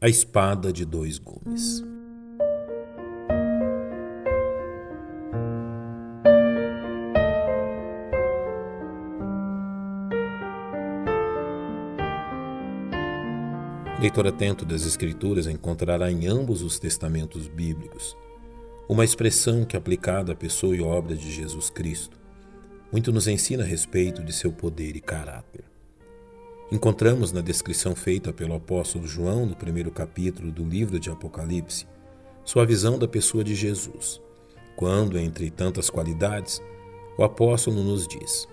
A espada de dois gumes. Leitor atento das Escrituras encontrará em ambos os testamentos bíblicos uma expressão que, aplicada à pessoa e obra de Jesus Cristo, muito nos ensina a respeito de seu poder e caráter. Encontramos na descrição feita pelo apóstolo João no primeiro capítulo do livro de Apocalipse sua visão da pessoa de Jesus, quando, entre tantas qualidades, o apóstolo nos diz: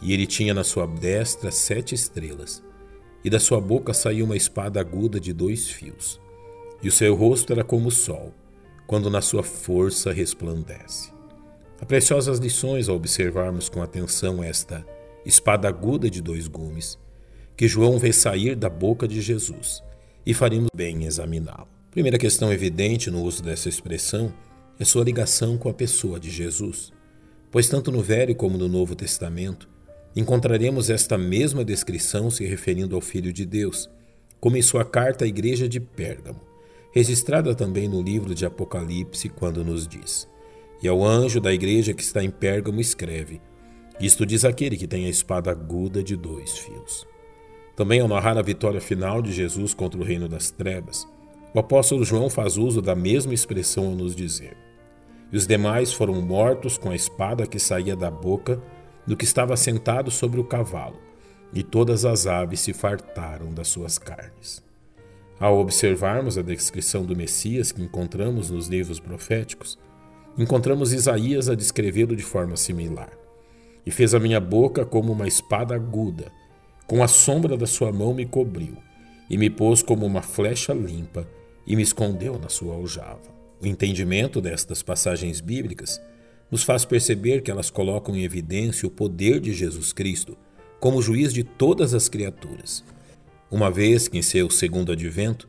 E ele tinha na sua destra sete estrelas, e da sua boca saía uma espada aguda de dois fios, e o seu rosto era como o sol, quando na sua força resplandece. Há preciosas lições ao observarmos com atenção esta espada aguda de dois gumes que João vê sair da boca de Jesus, e faremos bem examiná-lo. Primeira questão evidente no uso dessa expressão é sua ligação com a pessoa de Jesus, pois tanto no Velho como no Novo Testamento encontraremos esta mesma descrição se referindo ao Filho de Deus, como em sua carta à igreja de Pérgamo, registrada também no livro de Apocalipse, quando nos diz: E ao anjo da igreja que está em Pérgamo escreve: Isto diz aquele que tem a espada aguda de dois fios. Também ao narrar a vitória final de Jesus contra o reino das trevas, o apóstolo João faz uso da mesma expressão ao nos dizer: E os demais foram mortos com a espada que saía da boca do que estava sentado sobre o cavalo, e todas as aves se fartaram das suas carnes. Ao observarmos a descrição do Messias que encontramos nos livros proféticos, encontramos Isaías a descrevê-lo de forma similar. E fez a minha boca como uma espada aguda, com a sombra da sua mão me cobriu, e me pôs como uma flecha limpa, e me escondeu na sua aljava. O entendimento destas passagens bíblicas nos faz perceber que elas colocam em evidência o poder de Jesus Cristo como juiz de todas as criaturas, uma vez que em seu segundo advento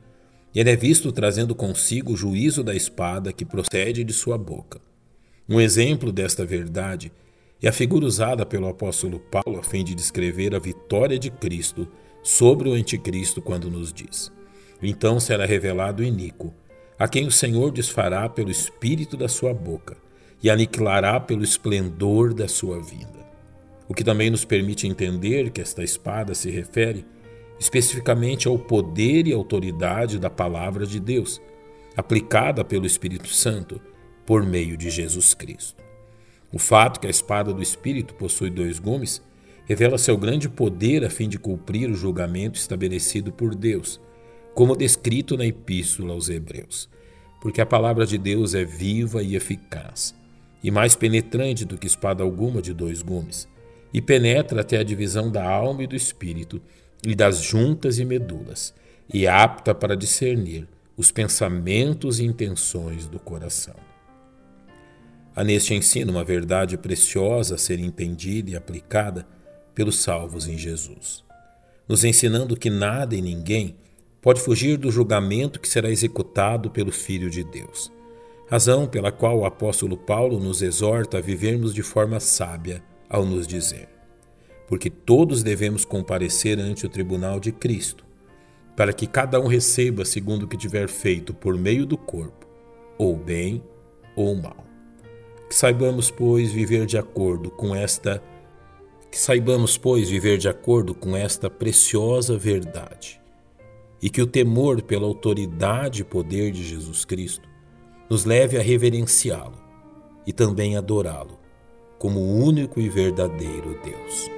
ele é visto trazendo consigo o juízo da espada que procede de sua boca. Um exemplo desta verdade é a figura usada pelo apóstolo Paulo a fim de descrever a vitória de Cristo sobre o anticristo quando nos diz: Então será revelado o iníquo, a quem o Senhor desfará pelo espírito da sua boca e aniquilará pelo esplendor da sua vinda. O que também nos permite entender que esta espada se refere especificamente ao poder e autoridade da palavra de Deus, aplicada pelo Espírito Santo por meio de Jesus Cristo. O fato que a espada do Espírito possui dois gumes revela seu grande poder a fim de cumprir o julgamento estabelecido por Deus, como descrito na Epístola aos Hebreus. Porque a palavra de Deus é viva e eficaz, e mais penetrante do que espada alguma de dois gumes, e penetra até a divisão da alma e do espírito, e das juntas e medulas, e apta para discernir os pensamentos e intenções do coração. Há neste ensino uma verdade preciosa a ser entendida e aplicada pelos salvos em Jesus, nos ensinando que nada e ninguém pode fugir do julgamento que será executado pelo Filho de Deus. Razão pela qual o apóstolo Paulo nos exorta a vivermos de forma sábia ao nos dizer: Porque todos devemos comparecer ante o tribunal de Cristo, para que cada um receba segundo o que tiver feito por meio do corpo, ou bem ou mal. Que saibamos, pois, viver de acordo com esta que saibamos, pois, viver de acordo com esta preciosa verdade. E que o temor pela autoridade e poder de Jesus Cristo nos leve a reverenciá-lo e também adorá-lo como o único e verdadeiro Deus.